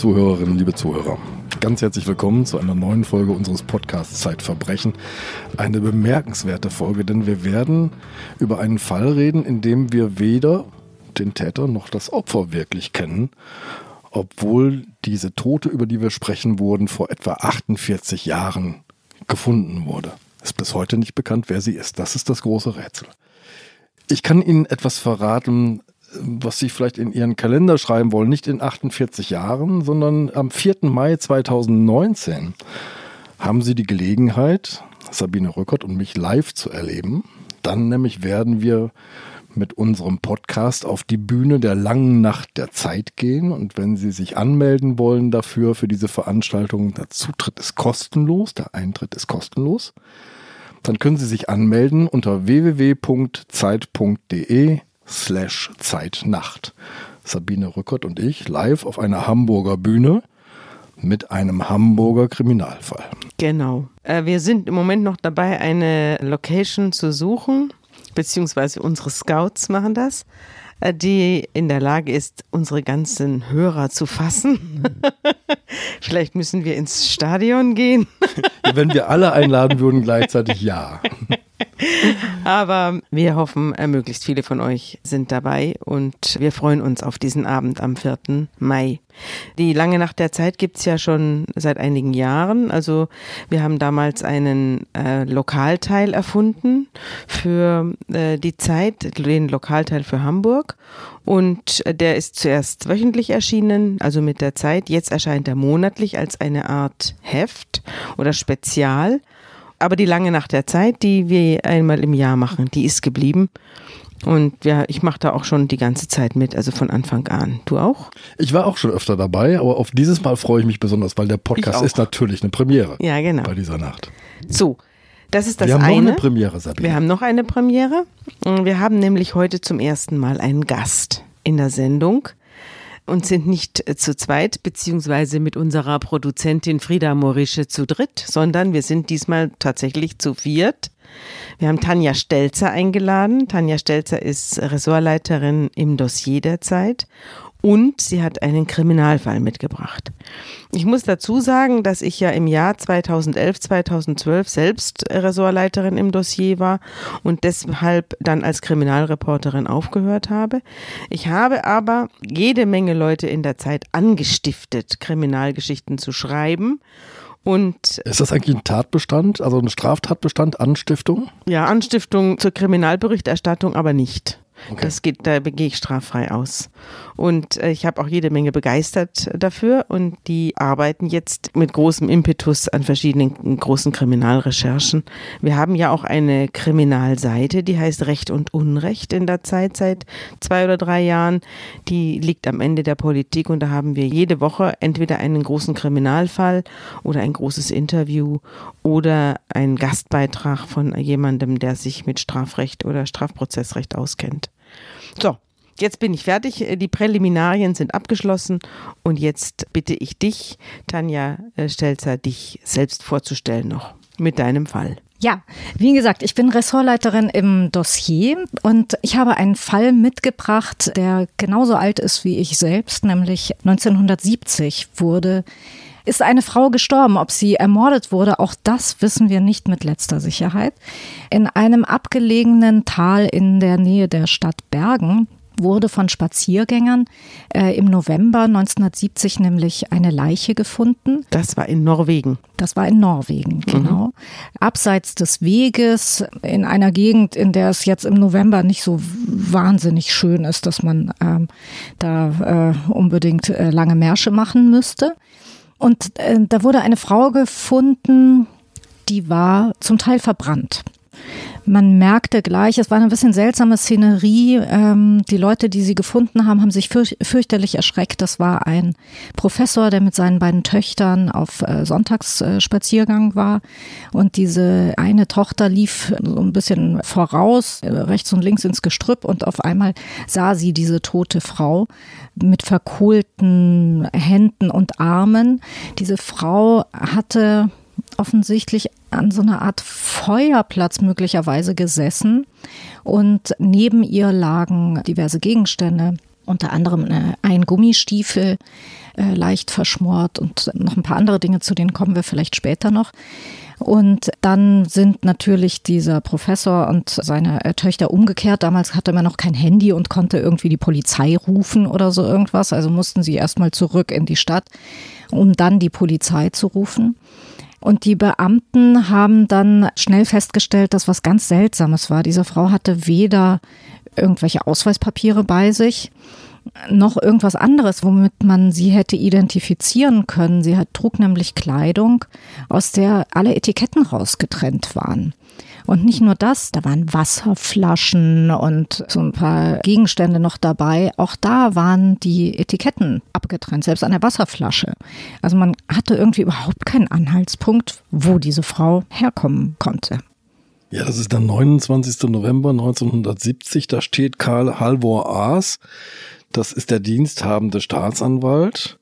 Zuhörerinnen, liebe Zuhörer, ganz herzlich willkommen zu einer neuen Folge unseres Podcasts Zeitverbrechen. Eine bemerkenswerte Folge, denn wir werden über einen Fall reden, in dem wir weder den Täter noch das Opfer wirklich kennen, obwohl diese Tote, über die wir sprechen, wurden vor etwa 48 Jahren gefunden wurde. Ist bis heute nicht bekannt, wer sie ist. Das ist das große Rätsel. Ich kann Ihnen etwas verraten, was Sie vielleicht in Ihren Kalender schreiben wollen, nicht in 48 Jahren, sondern am 4. Mai 2019 haben Sie die Gelegenheit, Sabine Rückert und mich live zu erleben. Dann nämlich werden wir mit unserem Podcast auf die Bühne der langen Nacht der Zeit gehen. Und wenn Sie sich anmelden wollen dafür, für diese Veranstaltung, der Zutritt ist kostenlos, der Eintritt ist kostenlos, dann können Sie sich anmelden unter www.zeit.de slash Zeitnacht. Sabine Rückert und ich live auf einer Hamburger Bühne mit einem Hamburger Kriminalfall. Genau. Äh, wir sind im Moment noch dabei, eine Location zu suchen, beziehungsweise unsere Scouts machen das, äh, die in der Lage ist, unsere ganzen Hörer zu fassen. Vielleicht müssen wir ins Stadion gehen. Wenn wir alle einladen würden, gleichzeitig ja. Aber wir hoffen, äh, möglichst viele von euch sind dabei und wir freuen uns auf diesen Abend am 4. Mai. Die lange Nacht der Zeit gibt's ja schon seit einigen Jahren. Also wir haben damals einen äh, Lokalteil erfunden für äh, die Zeit, den Lokalteil für Hamburg. Und äh, der ist zuerst wöchentlich erschienen, also mit der Zeit. Jetzt erscheint er monatlich als eine Art Heft oder Spezial. Aber die lange Nacht der Zeit, die wir einmal im Jahr machen, die ist geblieben. Und ja, ich mache da auch schon die ganze Zeit mit, also von Anfang an. Du auch? Ich war auch schon öfter dabei, aber auf dieses Mal freue ich mich besonders, weil der Podcast ist natürlich eine Premiere. Ja, genau. Bei dieser Nacht. So, das ist das Wir haben eine. noch eine Premiere, Sabine. Wir haben noch eine Premiere. Wir haben nämlich heute zum ersten Mal einen Gast in der Sendung und sind nicht äh, zu zweit, beziehungsweise mit unserer Produzentin Frieda Morische zu dritt, sondern wir sind diesmal tatsächlich zu viert. Wir haben Tanja Stelzer eingeladen. Tanja Stelzer ist Ressortleiterin im Dossier der Zeit und sie hat einen Kriminalfall mitgebracht. Ich muss dazu sagen, dass ich ja im Jahr 2011, 2012 selbst Ressortleiterin im Dossier war und deshalb dann als Kriminalreporterin aufgehört habe. Ich habe aber jede Menge Leute in der Zeit angestiftet, Kriminalgeschichten zu schreiben. Und ist das eigentlich ein Tatbestand, also ein Straftatbestand, Anstiftung? Ja, Anstiftung zur Kriminalberichterstattung aber nicht. Okay. Das geht, da gehe ich straffrei aus. Und äh, ich habe auch jede Menge begeistert dafür und die arbeiten jetzt mit großem Impetus an verschiedenen großen Kriminalrecherchen. Wir haben ja auch eine Kriminalseite, die heißt Recht und Unrecht in der Zeit seit zwei oder drei Jahren. Die liegt am Ende der Politik und da haben wir jede Woche entweder einen großen Kriminalfall oder ein großes Interview oder einen Gastbeitrag von jemandem, der sich mit Strafrecht oder Strafprozessrecht auskennt. So, jetzt bin ich fertig. Die Präliminarien sind abgeschlossen und jetzt bitte ich dich, Tanja äh, Stelzer, dich selbst vorzustellen noch mit deinem Fall. Ja, wie gesagt, ich bin Ressortleiterin im Dossier und ich habe einen Fall mitgebracht, der genauso alt ist wie ich selbst, nämlich 1970 wurde ist eine Frau gestorben. Ob sie ermordet wurde, auch das wissen wir nicht mit letzter Sicherheit. In einem abgelegenen Tal in der Nähe der Stadt Bergen wurde von Spaziergängern äh, im November 1970 nämlich eine Leiche gefunden. Das war in Norwegen. Das war in Norwegen, genau. Mhm. Abseits des Weges, in einer Gegend, in der es jetzt im November nicht so wahnsinnig schön ist, dass man ähm, da äh, unbedingt äh, lange Märsche machen müsste. Und äh, da wurde eine Frau gefunden, die war zum Teil verbrannt. Man merkte gleich, es war eine bisschen seltsame Szenerie. Ähm, die Leute, die sie gefunden haben, haben sich fürch fürchterlich erschreckt. Das war ein Professor, der mit seinen beiden Töchtern auf äh, Sonntagsspaziergang war. Und diese eine Tochter lief so ein bisschen voraus, äh, rechts und links ins Gestrüpp. Und auf einmal sah sie diese tote Frau mit verkohlten Händen und Armen. Diese Frau hatte offensichtlich an so einer Art Feuerplatz möglicherweise gesessen und neben ihr lagen diverse Gegenstände. unter anderem äh, ein Gummistiefel äh, leicht verschmort und noch ein paar andere Dinge, zu denen kommen wir vielleicht später noch. Und dann sind natürlich dieser Professor und seine äh, Töchter umgekehrt. Damals hatte man noch kein Handy und konnte irgendwie die Polizei rufen oder so irgendwas. Also mussten sie erstmal zurück in die Stadt, um dann die Polizei zu rufen. Und die Beamten haben dann schnell festgestellt, dass was ganz Seltsames war. Diese Frau hatte weder irgendwelche Ausweispapiere bei sich, noch irgendwas anderes, womit man sie hätte identifizieren können. Sie trug nämlich Kleidung, aus der alle Etiketten rausgetrennt waren. Und nicht nur das, da waren Wasserflaschen und so ein paar Gegenstände noch dabei. Auch da waren die Etiketten abgetrennt, selbst an der Wasserflasche. Also man hatte irgendwie überhaupt keinen Anhaltspunkt, wo diese Frau herkommen konnte. Ja, das ist der 29. November 1970. Da steht Karl Halvor Aas, das ist der diensthabende Staatsanwalt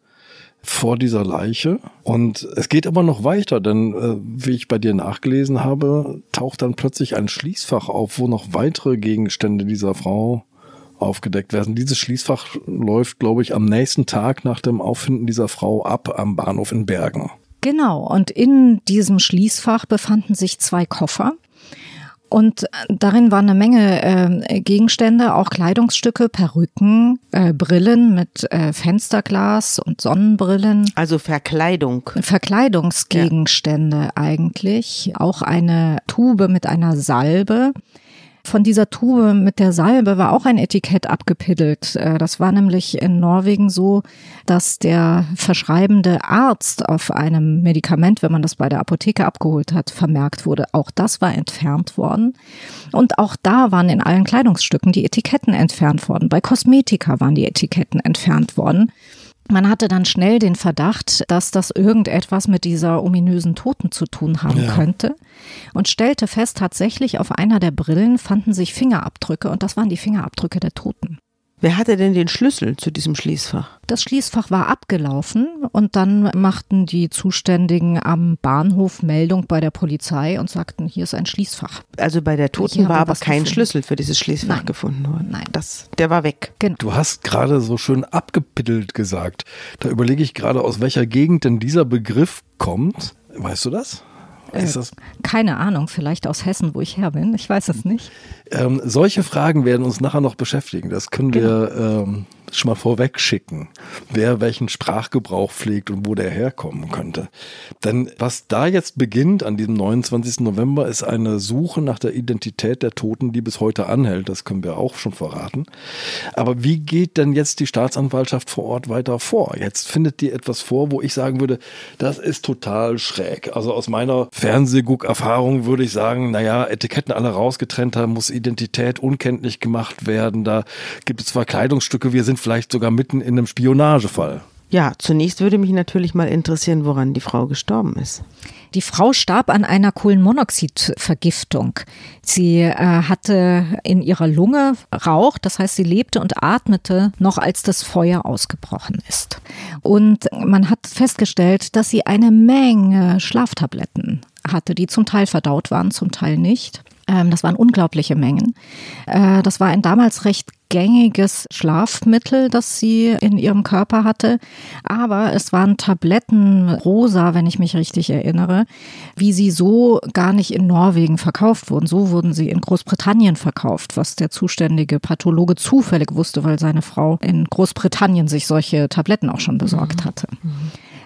vor dieser Leiche. Und es geht aber noch weiter, denn äh, wie ich bei dir nachgelesen habe, taucht dann plötzlich ein Schließfach auf, wo noch weitere Gegenstände dieser Frau aufgedeckt werden. Dieses Schließfach läuft, glaube ich, am nächsten Tag nach dem Auffinden dieser Frau ab am Bahnhof in Bergen. Genau, und in diesem Schließfach befanden sich zwei Koffer. Und darin waren eine Menge äh, Gegenstände, auch Kleidungsstücke, Perücken, äh, Brillen mit äh, Fensterglas und Sonnenbrillen. Also Verkleidung. Verkleidungsgegenstände ja. eigentlich. Auch eine Tube mit einer Salbe von dieser Tube mit der Salbe war auch ein Etikett abgepiddelt. Äh, das war nämlich in Norwegen so, dass der verschreibende Arzt auf einem Medikament, wenn man das bei der Apotheke abgeholt hat, vermerkt wurde. Auch das war entfernt worden. Und auch da waren in allen Kleidungsstücken die Etiketten entfernt worden. Bei Kosmetika waren die Etiketten entfernt worden. Man hatte dann schnell den Verdacht, dass das irgendetwas mit dieser ominösen Toten zu tun haben ja. könnte und stellte fest, tatsächlich auf einer der Brillen fanden sich Fingerabdrücke und das waren die Fingerabdrücke der Toten. Wer hatte denn den Schlüssel zu diesem Schließfach? Das Schließfach war abgelaufen und dann machten die Zuständigen am Bahnhof Meldung bei der Polizei und sagten, hier ist ein Schließfach. Also bei der Toten war aber kein gefunden. Schlüssel für dieses Schließfach Nein. gefunden worden. Nein. Das, der war weg. Genau. Du hast gerade so schön abgepittelt gesagt. Da überlege ich gerade, aus welcher Gegend denn dieser Begriff kommt. Weißt du das? Äh, keine Ahnung, vielleicht aus Hessen, wo ich her bin. Ich weiß es nicht. Ähm, solche Fragen werden uns nachher noch beschäftigen. Das können genau. wir ähm, schon mal vorweg schicken, wer welchen Sprachgebrauch pflegt und wo der herkommen könnte. Denn was da jetzt beginnt an diesem 29. November ist eine Suche nach der Identität der Toten, die bis heute anhält. Das können wir auch schon verraten. Aber wie geht denn jetzt die Staatsanwaltschaft vor Ort weiter vor? Jetzt findet die etwas vor, wo ich sagen würde, das ist total schräg. Also aus meiner Fernsehguck-Erfahrung würde ich sagen, naja, Etiketten alle rausgetrennt haben, muss Identität unkenntlich gemacht werden. Da gibt es zwar Kleidungsstücke, wir sind vielleicht sogar mitten in einem Spionagefall. Ja, zunächst würde mich natürlich mal interessieren, woran die Frau gestorben ist. Die Frau starb an einer Kohlenmonoxidvergiftung. Sie äh, hatte in ihrer Lunge Rauch, das heißt, sie lebte und atmete noch, als das Feuer ausgebrochen ist. Und man hat festgestellt, dass sie eine Menge Schlaftabletten hatte, die zum Teil verdaut waren, zum Teil nicht. Ähm, das waren unglaubliche Mengen. Äh, das war ein damals recht gängiges Schlafmittel, das sie in ihrem Körper hatte. Aber es waren Tabletten rosa, wenn ich mich richtig erinnere, wie sie so gar nicht in Norwegen verkauft wurden. So wurden sie in Großbritannien verkauft, was der zuständige Pathologe zufällig wusste, weil seine Frau in Großbritannien sich solche Tabletten auch schon besorgt hatte.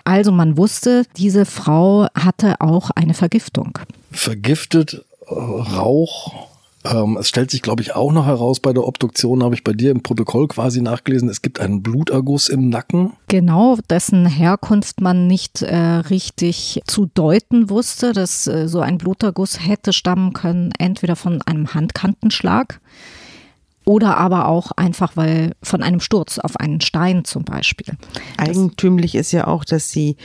Also man wusste, diese Frau hatte auch eine Vergiftung. Vergiftet Rauch. Ähm, es stellt sich, glaube ich, auch noch heraus bei der Obduktion, habe ich bei dir im Protokoll quasi nachgelesen, es gibt einen Bluterguss im Nacken. Genau, dessen Herkunft man nicht äh, richtig zu deuten wusste, dass äh, so ein Bluterguss hätte stammen können, entweder von einem Handkantenschlag oder aber auch einfach, weil von einem Sturz auf einen Stein zum Beispiel. Eigentümlich ist ja auch, dass sie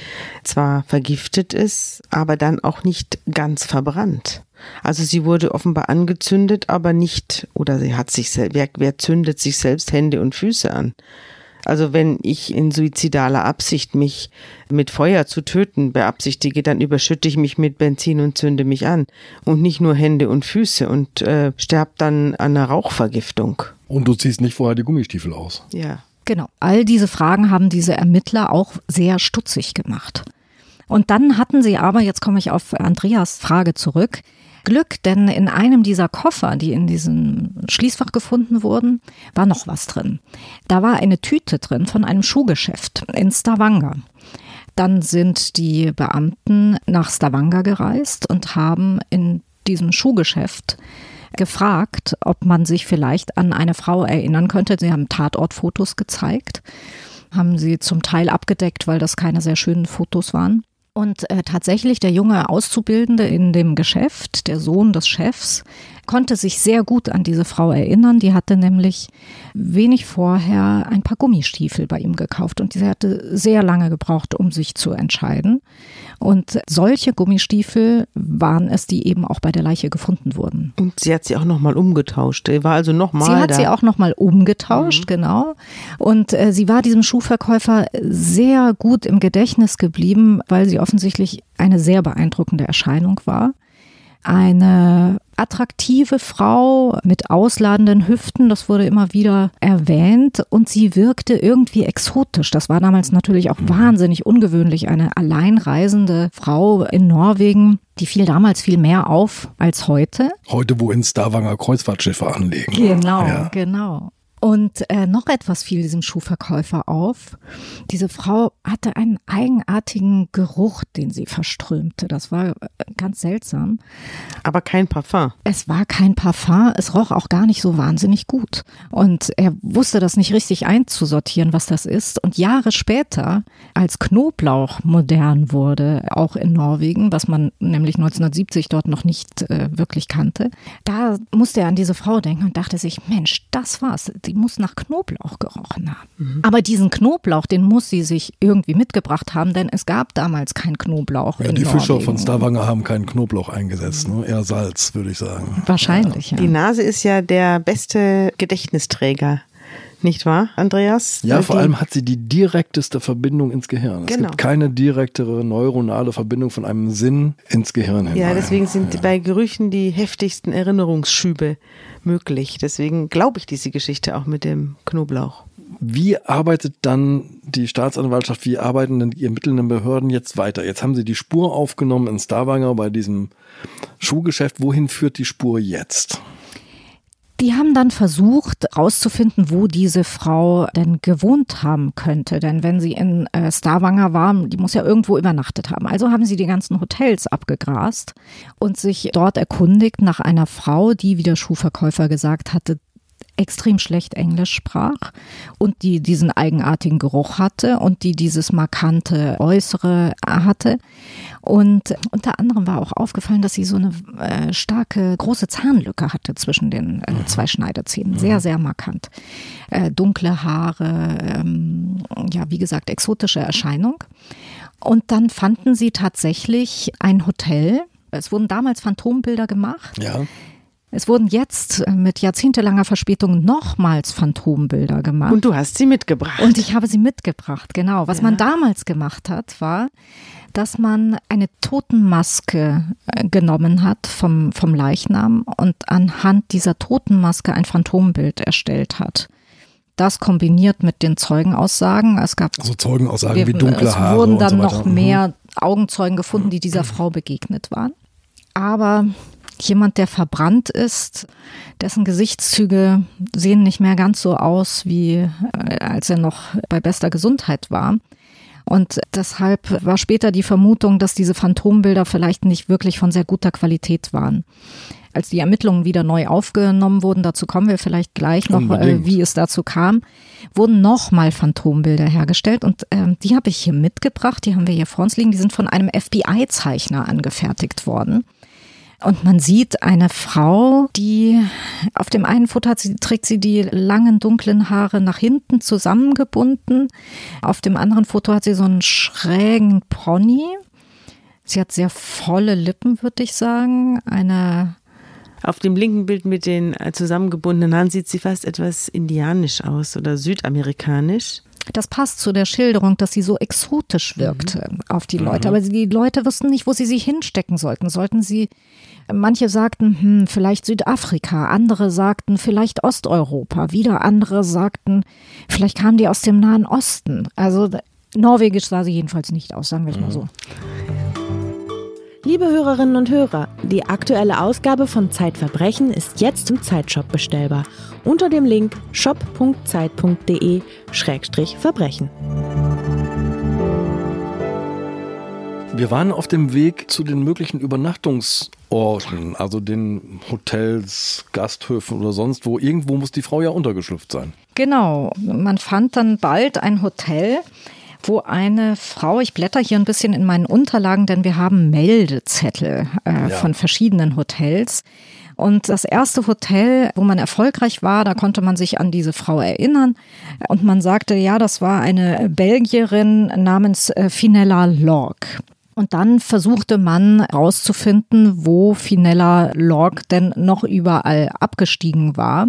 zwar vergiftet ist, aber dann auch nicht ganz verbrannt. Also sie wurde offenbar angezündet, aber nicht, oder sie hat sich, wer, wer zündet sich selbst Hände und Füße an? Also wenn ich in suizidaler Absicht mich mit Feuer zu töten beabsichtige, dann überschütte ich mich mit Benzin und zünde mich an und nicht nur Hände und Füße und äh, sterbe dann an einer Rauchvergiftung. Und du ziehst nicht vorher die Gummistiefel aus. Ja. Genau. All diese Fragen haben diese Ermittler auch sehr stutzig gemacht. Und dann hatten sie aber, jetzt komme ich auf Andreas Frage zurück, Glück, denn in einem dieser Koffer, die in diesem Schließfach gefunden wurden, war noch was drin. Da war eine Tüte drin von einem Schuhgeschäft in Stavanger. Dann sind die Beamten nach Stavanger gereist und haben in diesem Schuhgeschäft gefragt, ob man sich vielleicht an eine Frau erinnern könnte. Sie haben Tatortfotos gezeigt, haben sie zum Teil abgedeckt, weil das keine sehr schönen Fotos waren. Und äh, tatsächlich der junge Auszubildende in dem Geschäft, der Sohn des Chefs, konnte sich sehr gut an diese Frau erinnern. Die hatte nämlich wenig vorher ein paar Gummistiefel bei ihm gekauft und sie hatte sehr lange gebraucht, um sich zu entscheiden. Und solche Gummistiefel waren es, die eben auch bei der Leiche gefunden wurden. Und sie hat sie auch nochmal umgetauscht. War also nochmal. Sie hat da. sie auch nochmal umgetauscht, mhm. genau. Und äh, sie war diesem Schuhverkäufer sehr gut im Gedächtnis geblieben, weil sie offensichtlich eine sehr beeindruckende Erscheinung war eine attraktive Frau mit ausladenden Hüften, das wurde immer wieder erwähnt und sie wirkte irgendwie exotisch. Das war damals natürlich auch wahnsinnig ungewöhnlich, eine alleinreisende Frau in Norwegen. Die fiel damals viel mehr auf als heute. Heute, wo in Stavanger Kreuzfahrtschiffe anlegen. Genau, ja. genau. Und äh, noch etwas fiel diesem Schuhverkäufer auf. Diese Frau hatte einen eigenartigen Geruch, den sie verströmte. Das war äh, ganz seltsam. Aber kein Parfum. Es war kein Parfum. Es roch auch gar nicht so wahnsinnig gut. Und er wusste das nicht richtig einzusortieren, was das ist. Und Jahre später, als Knoblauch modern wurde, auch in Norwegen, was man nämlich 1970 dort noch nicht äh, wirklich kannte, da musste er an diese Frau denken und dachte sich, Mensch, das war's die muss nach Knoblauch gerochen haben. Mhm. Aber diesen Knoblauch, den muss sie sich irgendwie mitgebracht haben, denn es gab damals keinen Knoblauch. Ja, die Norwegen. Fischer von Stavanger haben keinen Knoblauch eingesetzt, ne? eher Salz, würde ich sagen. Wahrscheinlich, ja. Die Nase ist ja der beste Gedächtnisträger. Nicht wahr, Andreas? Ja, vor allem hat sie die direkteste Verbindung ins Gehirn. Es genau. gibt keine direktere neuronale Verbindung von einem Sinn ins Gehirn hinein. Ja, deswegen sind ja. bei Gerüchen die heftigsten Erinnerungsschübe möglich. Deswegen glaube ich diese Geschichte auch mit dem Knoblauch. Wie arbeitet dann die Staatsanwaltschaft, wie arbeiten denn die ermittelnden Behörden jetzt weiter? Jetzt haben sie die Spur aufgenommen in Stavanger bei diesem Schuhgeschäft. Wohin führt die Spur jetzt? Die haben dann versucht herauszufinden, wo diese Frau denn gewohnt haben könnte. Denn wenn sie in äh, Stavanger war, die muss ja irgendwo übernachtet haben. Also haben sie die ganzen Hotels abgegrast und sich dort erkundigt nach einer Frau, die, wie der Schuhverkäufer gesagt hatte, extrem schlecht Englisch sprach und die diesen eigenartigen Geruch hatte und die dieses markante Äußere hatte. Und unter anderem war auch aufgefallen, dass sie so eine äh, starke, große Zahnlücke hatte zwischen den äh, mhm. zwei Schneiderzähnen. Sehr, mhm. sehr markant. Äh, dunkle Haare, ähm, ja, wie gesagt, exotische Erscheinung. Und dann fanden sie tatsächlich ein Hotel. Es wurden damals Phantombilder gemacht. Ja. Es wurden jetzt äh, mit jahrzehntelanger Verspätung nochmals Phantombilder gemacht. Und du hast sie mitgebracht. Und ich habe sie mitgebracht, genau. Was ja. man damals gemacht hat, war, dass man eine Totenmaske äh, genommen hat vom, vom Leichnam und anhand dieser Totenmaske ein Phantombild erstellt hat. Das kombiniert mit den Zeugenaussagen. Es gab also Zeugenaussagen wie dunkle Haare. Es wurden dann so noch mehr mhm. Augenzeugen gefunden, die dieser Frau begegnet waren. Aber jemand, der verbrannt ist, dessen Gesichtszüge sehen nicht mehr ganz so aus, wie äh, als er noch bei bester Gesundheit war. Und deshalb war später die Vermutung, dass diese Phantombilder vielleicht nicht wirklich von sehr guter Qualität waren. Als die Ermittlungen wieder neu aufgenommen wurden, dazu kommen wir vielleicht gleich noch, äh, wie es dazu kam, wurden nochmal Phantombilder hergestellt und äh, die habe ich hier mitgebracht, die haben wir hier vor uns liegen, die sind von einem FBI-Zeichner angefertigt worden. Und man sieht eine Frau, die auf dem einen Foto hat sie, trägt sie die langen dunklen Haare nach hinten zusammengebunden. Auf dem anderen Foto hat sie so einen schrägen Pony. Sie hat sehr volle Lippen, würde ich sagen. Eine auf dem linken Bild mit den zusammengebundenen Haaren sieht sie fast etwas indianisch aus oder südamerikanisch. Das passt zu der Schilderung, dass sie so exotisch wirkt mhm. auf die Leute. Mhm. Aber die Leute wussten nicht, wo sie sich hinstecken sollten. Sollten sie, manche sagten, hm, vielleicht Südafrika, andere sagten, vielleicht Osteuropa, wieder andere sagten, vielleicht kamen die aus dem Nahen Osten. Also norwegisch sah sie jedenfalls nicht aus, sagen wir es mal so. Liebe Hörerinnen und Hörer, die aktuelle Ausgabe von Zeitverbrechen ist jetzt im Zeitshop bestellbar unter dem Link shop.zeit.de-verbrechen. Wir waren auf dem Weg zu den möglichen Übernachtungsorten, also den Hotels, Gasthöfen oder sonst wo. Irgendwo muss die Frau ja untergeschlüpft sein. Genau. Man fand dann bald ein Hotel, wo eine Frau, ich blätter hier ein bisschen in meinen Unterlagen, denn wir haben Meldezettel äh, ja. von verschiedenen Hotels. Und das erste Hotel, wo man erfolgreich war, da konnte man sich an diese Frau erinnern. Und man sagte, ja, das war eine Belgierin namens äh, Finella Lorg. Und dann versuchte man herauszufinden, wo Finella Lorg denn noch überall abgestiegen war.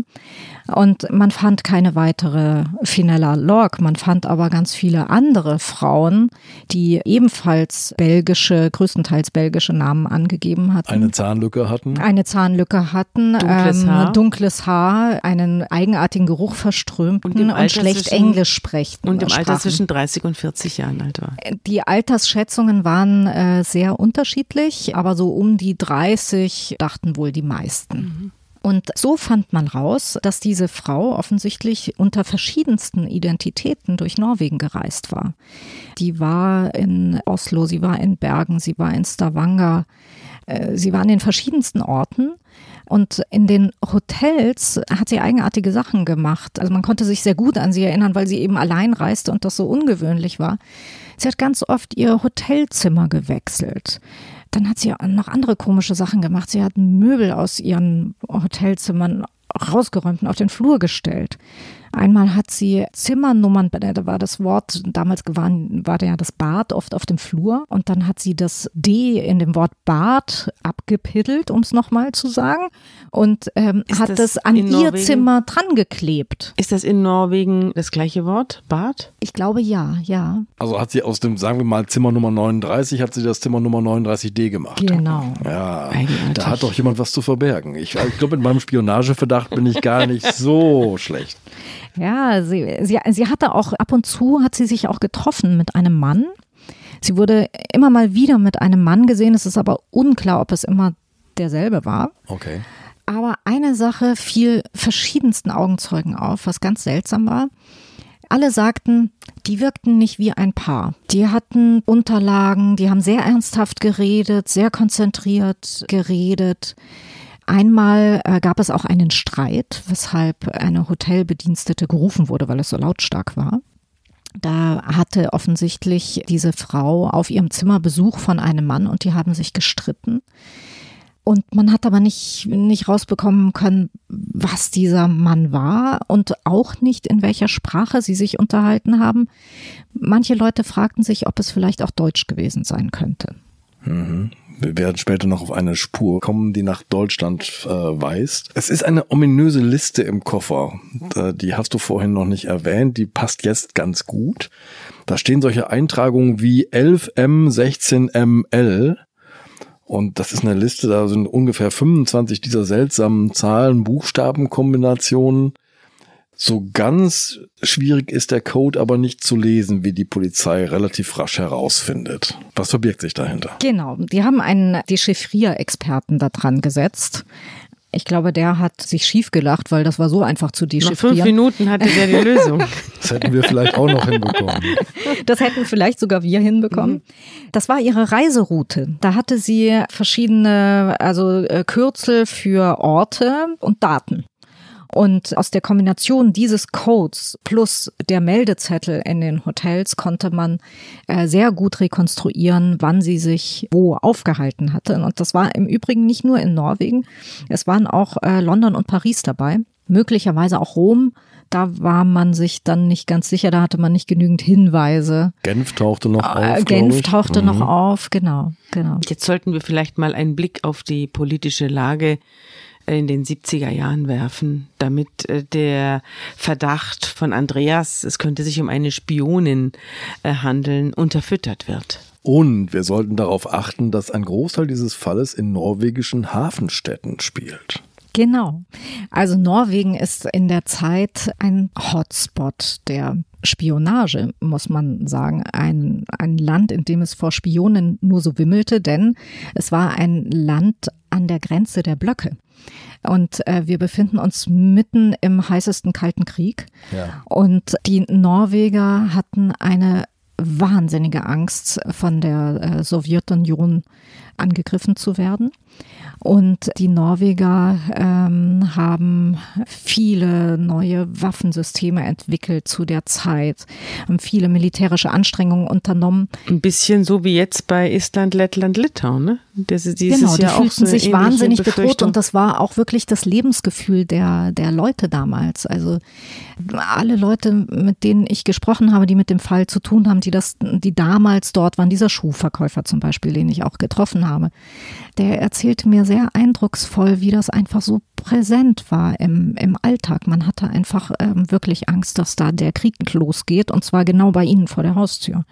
Und man fand keine weitere Finella Lorg. Man fand aber ganz viele andere Frauen, die ebenfalls belgische, größtenteils belgische Namen angegeben hatten. Eine Zahnlücke hatten. Eine Zahnlücke hatten. Dunkles ähm, Haar. Dunkles Haar, einen eigenartigen Geruch verströmten und, und schlecht zwischen, Englisch sprechen. Und im sprachen. Alter zwischen 30 und 40 Jahren alt war. Die Altersschätzungen waren äh, sehr unterschiedlich, aber so um die 30 dachten wohl die meisten. Mhm. Und so fand man raus, dass diese Frau offensichtlich unter verschiedensten Identitäten durch Norwegen gereist war. Die war in Oslo, sie war in Bergen, sie war in Stavanger, äh, sie war an den verschiedensten Orten. Und in den Hotels hat sie eigenartige Sachen gemacht. Also man konnte sich sehr gut an sie erinnern, weil sie eben allein reiste und das so ungewöhnlich war. Sie hat ganz oft ihr Hotelzimmer gewechselt. Dann hat sie noch andere komische Sachen gemacht. Sie hat Möbel aus ihren Hotelzimmern rausgeräumt und auf den Flur gestellt. Einmal hat sie Zimmernummern, da war das Wort, damals war, war ja das Bad oft auf dem Flur und dann hat sie das D in dem Wort Bad abgepiddelt, um es nochmal zu sagen, und ähm, hat das, das an ihr Norwegen? Zimmer dran geklebt. Ist das in Norwegen das gleiche Wort, Bad? Ich glaube ja, ja. Also hat sie aus dem, sagen wir mal, Zimmer Nummer 39, hat sie das Zimmer Nummer 39D gemacht. Genau. Ja, da hat doch jemand was zu verbergen. Ich, ich glaube, mit meinem Spionageverdacht bin ich gar nicht so schlecht. Ja, sie, sie, sie hatte auch ab und zu, hat sie sich auch getroffen mit einem Mann. Sie wurde immer mal wieder mit einem Mann gesehen. Es ist aber unklar, ob es immer derselbe war. Okay. Aber eine Sache fiel verschiedensten Augenzeugen auf, was ganz seltsam war. Alle sagten, die wirkten nicht wie ein Paar. Die hatten Unterlagen, die haben sehr ernsthaft geredet, sehr konzentriert geredet. Einmal äh, gab es auch einen Streit, weshalb eine Hotelbedienstete gerufen wurde, weil es so lautstark war. Da hatte offensichtlich diese Frau auf ihrem Zimmer Besuch von einem Mann und die haben sich gestritten. Und man hat aber nicht, nicht rausbekommen können, was dieser Mann war und auch nicht, in welcher Sprache sie sich unterhalten haben. Manche Leute fragten sich, ob es vielleicht auch Deutsch gewesen sein könnte. Mhm. Wir werden später noch auf eine Spur kommen, die nach Deutschland äh, weist. Es ist eine ominöse Liste im Koffer. Die hast du vorhin noch nicht erwähnt. Die passt jetzt ganz gut. Da stehen solche Eintragungen wie 11M, 16ML. Und das ist eine Liste, da sind ungefähr 25 dieser seltsamen Zahlen, Buchstabenkombinationen. So ganz schwierig ist der Code aber nicht zu lesen, wie die Polizei relativ rasch herausfindet. Was verbirgt sich dahinter? Genau, die haben einen Dechiffrierexperten da dran gesetzt. Ich glaube, der hat sich schief gelacht, weil das war so einfach zu dechiffrieren. Nach fünf Minuten hatte der die Lösung. Das hätten wir vielleicht auch noch hinbekommen. Das hätten vielleicht sogar wir hinbekommen. Mhm. Das war ihre Reiseroute. Da hatte sie verschiedene, also äh, Kürzel für Orte und Daten. Und aus der Kombination dieses Codes plus der Meldezettel in den Hotels konnte man äh, sehr gut rekonstruieren, wann sie sich wo aufgehalten hatte. Und das war im Übrigen nicht nur in Norwegen, es waren auch äh, London und Paris dabei, möglicherweise auch Rom. Da war man sich dann nicht ganz sicher, da hatte man nicht genügend Hinweise. Genf tauchte noch äh, auf. Genf tauchte mhm. noch auf, genau, genau. Jetzt sollten wir vielleicht mal einen Blick auf die politische Lage in den 70er Jahren werfen, damit äh, der Verdacht von Andreas, es könnte sich um eine Spionin äh, handeln, unterfüttert wird. Und wir sollten darauf achten, dass ein Großteil dieses Falles in norwegischen Hafenstädten spielt. Genau. Also Norwegen ist in der Zeit ein Hotspot der Spionage, muss man sagen. Ein, ein Land, in dem es vor Spionen nur so wimmelte, denn es war ein Land an der Grenze der Blöcke. Und äh, wir befinden uns mitten im heißesten Kalten Krieg. Ja. Und die Norweger hatten eine wahnsinnige Angst, von der äh, Sowjetunion angegriffen zu werden. Und die Norweger ähm, haben viele neue Waffensysteme entwickelt zu der Zeit, haben viele militärische Anstrengungen unternommen. Ein bisschen so wie jetzt bei Estland, Lettland, Litauen, ne? Das dieses genau, die Jahr fühlten so sich wahnsinnig bedroht und das war auch wirklich das Lebensgefühl der, der Leute damals. Also alle Leute, mit denen ich gesprochen habe, die mit dem Fall zu tun haben, die das, die damals dort waren, dieser Schuhverkäufer zum Beispiel, den ich auch getroffen habe, der erzählte mir sehr eindrucksvoll, wie das einfach so präsent war im, im Alltag. Man hatte einfach ähm, wirklich Angst, dass da der Krieg losgeht und zwar genau bei ihnen vor der Haustür.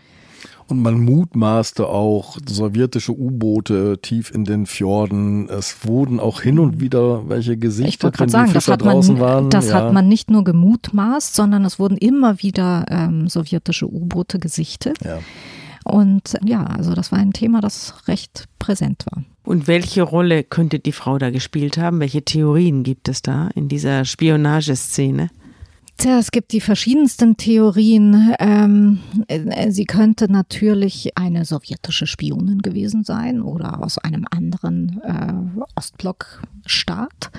Und man mutmaßte auch sowjetische U-Boote tief in den Fjorden. Es wurden auch hin und wieder welche gesichtet, wenn sagen, die Fischer draußen man, waren. Das ja. hat man nicht nur gemutmaßt, sondern es wurden immer wieder ähm, sowjetische U-Boote gesichtet. Ja. Und ja, also das war ein Thema, das recht präsent war. Und welche Rolle könnte die Frau da gespielt haben? Welche Theorien gibt es da in dieser Spionageszene? Tja, es gibt die verschiedensten Theorien. Ähm, äh, sie könnte natürlich eine sowjetische Spionin gewesen sein oder aus einem anderen äh, Ostblockstaat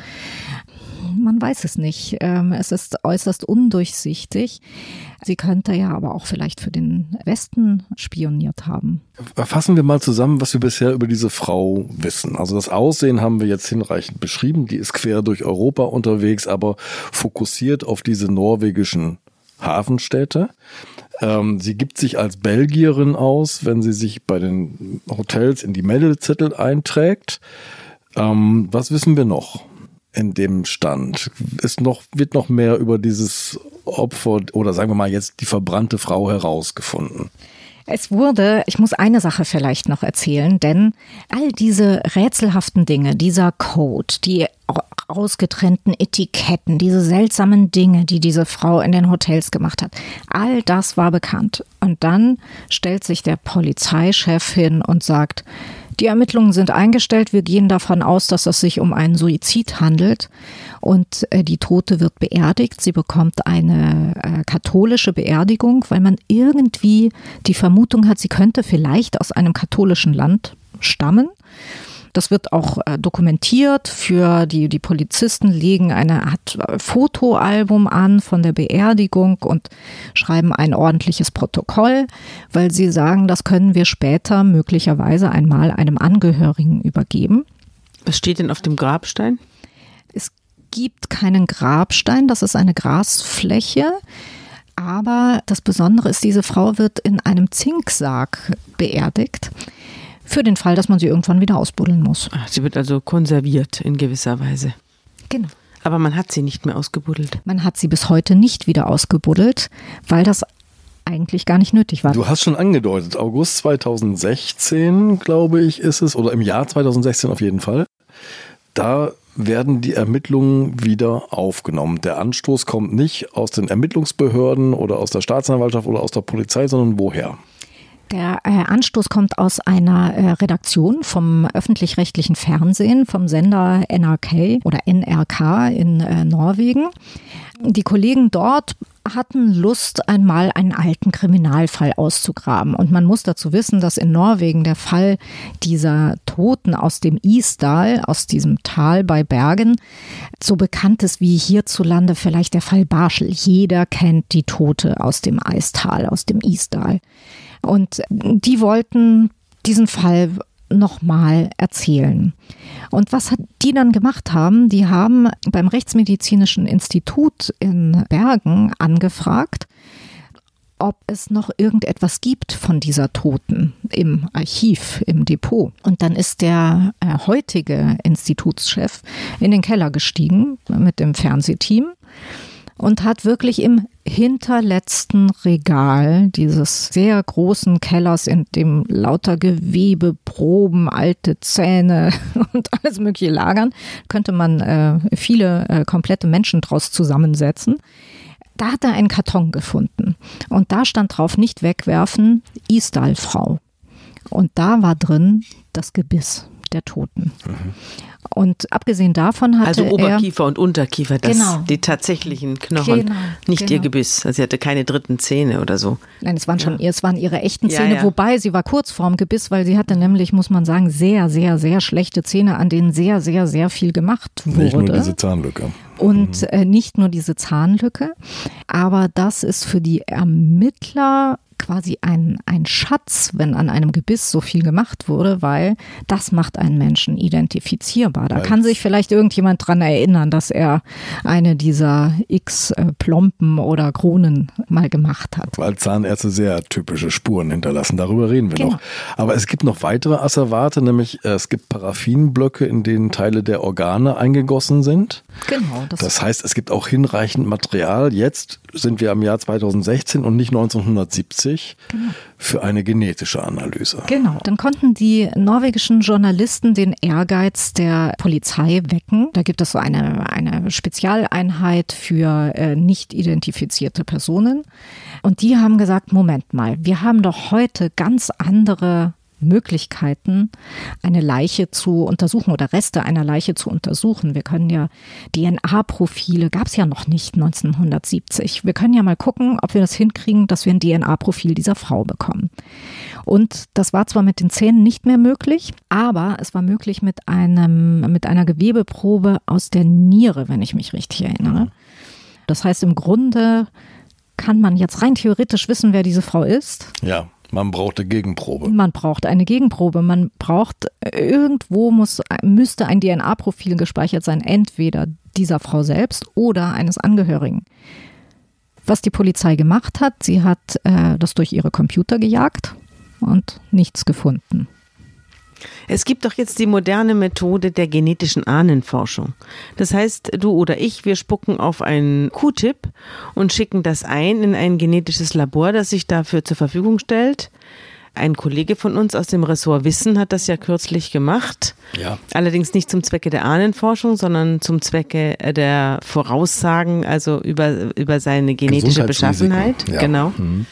man weiß es nicht. Ähm, es ist äußerst undurchsichtig. Sie könnte ja aber auch vielleicht für den Westen spioniert haben. Fassen wir mal zusammen, was wir bisher über diese Frau wissen. Also das Aussehen haben wir jetzt hinreichend beschrieben. Die ist quer durch Europa unterwegs, aber fokussiert auf diese norwegischen Hafenstädte. Ähm, sie gibt sich als Belgierin aus, wenn sie sich bei den Hotels in die Meldezettel einträgt. Ähm, was wissen wir noch? In dem Stand? Ist noch, wird noch mehr über dieses Opfer oder sagen wir mal jetzt die verbrannte Frau herausgefunden? Es wurde, ich muss eine Sache vielleicht noch erzählen, denn all diese rätselhaften Dinge, dieser Code, die ausgetrennten Etiketten, diese seltsamen Dinge, die diese Frau in den Hotels gemacht hat, all das war bekannt. Und dann stellt sich der Polizeichef hin und sagt, die Ermittlungen sind eingestellt. Wir gehen davon aus, dass es sich um einen Suizid handelt. Und äh, die Tote wird beerdigt. Sie bekommt eine äh, katholische Beerdigung, weil man irgendwie die Vermutung hat, sie könnte vielleicht aus einem katholischen Land stammen. Das wird auch äh, dokumentiert für die, die Polizisten legen eine Art äh, Fotoalbum an von der Beerdigung und schreiben ein ordentliches Protokoll, weil sie sagen, das können wir später möglicherweise einmal einem Angehörigen übergeben. Was steht denn auf dem Grabstein? Es gibt keinen Grabstein, das ist eine Grasfläche. Aber das Besondere ist, diese Frau wird in einem Zinksarg beerdigt für den Fall, dass man sie irgendwann wieder ausbuddeln muss. Ah, sie wird also konserviert in gewisser Weise. Genau. Aber man hat sie nicht mehr ausgebuddelt. Man hat sie bis heute nicht wieder ausgebuddelt, weil das eigentlich gar nicht nötig war. Du hast schon angedeutet, August 2016, glaube ich, ist es, oder im Jahr 2016 auf jeden Fall. Da werden die Ermittlungen wieder aufgenommen. Der Anstoß kommt nicht aus den Ermittlungsbehörden oder aus der Staatsanwaltschaft oder aus der Polizei, sondern woher? Der äh, Anstoß kommt aus einer äh, Redaktion vom öffentlich-rechtlichen Fernsehen, vom Sender NRK oder NRK in äh, Norwegen. Die Kollegen dort hatten Lust, einmal einen alten Kriminalfall auszugraben. Und man muss dazu wissen, dass in Norwegen der Fall dieser Toten aus dem Isdal, aus diesem Tal bei Bergen, so bekannt ist wie hierzulande vielleicht der Fall Barschel. Jeder kennt die Tote aus dem Eistal, aus dem Isdal. Und die wollten diesen Fall nochmal erzählen. Und was die dann gemacht haben, die haben beim Rechtsmedizinischen Institut in Bergen angefragt, ob es noch irgendetwas gibt von dieser Toten im Archiv, im Depot. Und dann ist der äh, heutige Institutschef in den Keller gestiegen mit dem Fernsehteam und hat wirklich im hinterletzten Regal dieses sehr großen Kellers, in dem lauter Gewebe, Proben, alte Zähne und alles mögliche lagern, könnte man äh, viele äh, komplette Menschen draus zusammensetzen. Da hat er einen Karton gefunden und da stand drauf nicht wegwerfen, Isdal-Frau. Und da war drin das Gebiss der Toten. Mhm. Und abgesehen davon hatte also Oberkiefer er, und Unterkiefer, das genau, die tatsächlichen Knochen, genau, nicht genau. ihr Gebiss. Also sie hatte keine dritten Zähne oder so. Nein, es waren schon, ja. es waren ihre echten Zähne, ja, ja. wobei sie war kurz vorm Gebiss, weil sie hatte nämlich, muss man sagen, sehr, sehr, sehr schlechte Zähne, an denen sehr, sehr, sehr viel gemacht wurde. Nicht nur diese Zahnlücke. Und mhm. äh, nicht nur diese Zahnlücke, aber das ist für die Ermittler quasi ein, ein Schatz, wenn an einem Gebiss so viel gemacht wurde, weil das macht einen Menschen identifizierbar. Da kann sich vielleicht irgendjemand dran erinnern, dass er eine dieser x äh, Plomben oder Kronen mal gemacht hat. Weil Zahnärzte sehr typische Spuren hinterlassen. Darüber reden wir genau. noch. Aber es gibt noch weitere Asservate, nämlich äh, es gibt Paraffinblöcke, in denen Teile der Organe eingegossen sind. Genau. Das, das heißt, es gibt auch hinreichend Material. Jetzt sind wir am Jahr 2016 und nicht 1970 genau. für eine genetische Analyse. Genau. Dann konnten die norwegischen Journalisten den Ehrgeiz der Polizei wecken. Da gibt es so eine, eine Spezialeinheit für äh, nicht identifizierte Personen. Und die haben gesagt, Moment mal, wir haben doch heute ganz andere Möglichkeiten, eine Leiche zu untersuchen oder Reste einer Leiche zu untersuchen. Wir können ja DNA-Profile, gab es ja noch nicht 1970. Wir können ja mal gucken, ob wir das hinkriegen, dass wir ein DNA-Profil dieser Frau bekommen. Und das war zwar mit den Zähnen nicht mehr möglich, aber es war möglich mit einem, mit einer Gewebeprobe aus der Niere, wenn ich mich richtig erinnere. Das heißt, im Grunde kann man jetzt rein theoretisch wissen, wer diese Frau ist. Ja. Man braucht eine Gegenprobe. Man braucht eine Gegenprobe. Man braucht, irgendwo muss, müsste ein DNA-Profil gespeichert sein, entweder dieser Frau selbst oder eines Angehörigen. Was die Polizei gemacht hat, sie hat äh, das durch ihre Computer gejagt und nichts gefunden. Es gibt doch jetzt die moderne Methode der genetischen Ahnenforschung. Das heißt, du oder ich, wir spucken auf einen Q-Tip und schicken das ein in ein genetisches Labor, das sich dafür zur Verfügung stellt. Ein Kollege von uns aus dem Ressort Wissen hat das ja kürzlich gemacht. Ja. Allerdings nicht zum Zwecke der Ahnenforschung, sondern zum Zwecke der Voraussagen, also über, über seine genetische Beschaffenheit. Ja. Genau. Mhm.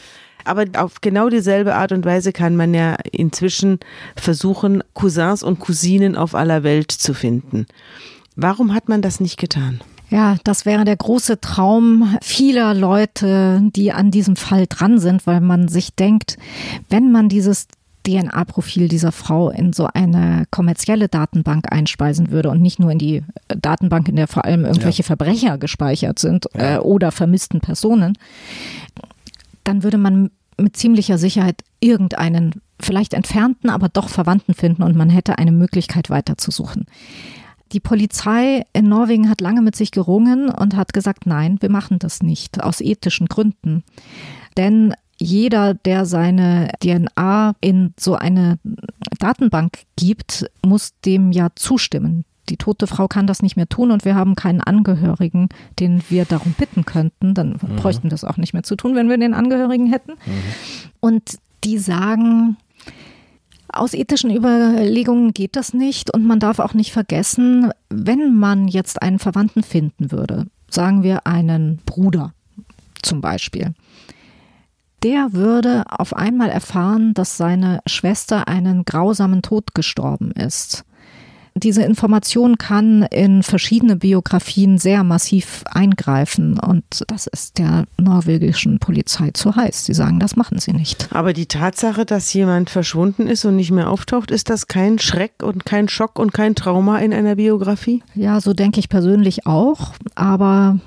Aber auf genau dieselbe Art und Weise kann man ja inzwischen versuchen, Cousins und Cousinen auf aller Welt zu finden. Warum hat man das nicht getan? Ja, das wäre der große Traum vieler Leute, die an diesem Fall dran sind, weil man sich denkt, wenn man dieses DNA-Profil dieser Frau in so eine kommerzielle Datenbank einspeisen würde und nicht nur in die Datenbank, in der vor allem irgendwelche ja. Verbrecher gespeichert sind ja. äh, oder vermissten Personen, dann würde man mit ziemlicher Sicherheit irgendeinen vielleicht entfernten, aber doch Verwandten finden und man hätte eine Möglichkeit weiterzusuchen. Die Polizei in Norwegen hat lange mit sich gerungen und hat gesagt, nein, wir machen das nicht, aus ethischen Gründen. Denn jeder, der seine DNA in so eine Datenbank gibt, muss dem ja zustimmen die tote Frau kann das nicht mehr tun und wir haben keinen Angehörigen, den wir darum bitten könnten, dann mhm. bräuchten wir das auch nicht mehr zu tun, wenn wir den Angehörigen hätten. Mhm. Und die sagen, aus ethischen Überlegungen geht das nicht und man darf auch nicht vergessen, wenn man jetzt einen Verwandten finden würde, sagen wir einen Bruder zum Beispiel, der würde auf einmal erfahren, dass seine Schwester einen grausamen Tod gestorben ist diese Information kann in verschiedene Biografien sehr massiv eingreifen und das ist der norwegischen Polizei zu heiß. Sie sagen, das machen sie nicht. Aber die Tatsache, dass jemand verschwunden ist und nicht mehr auftaucht, ist das kein Schreck und kein Schock und kein Trauma in einer Biografie? Ja, so denke ich persönlich auch, aber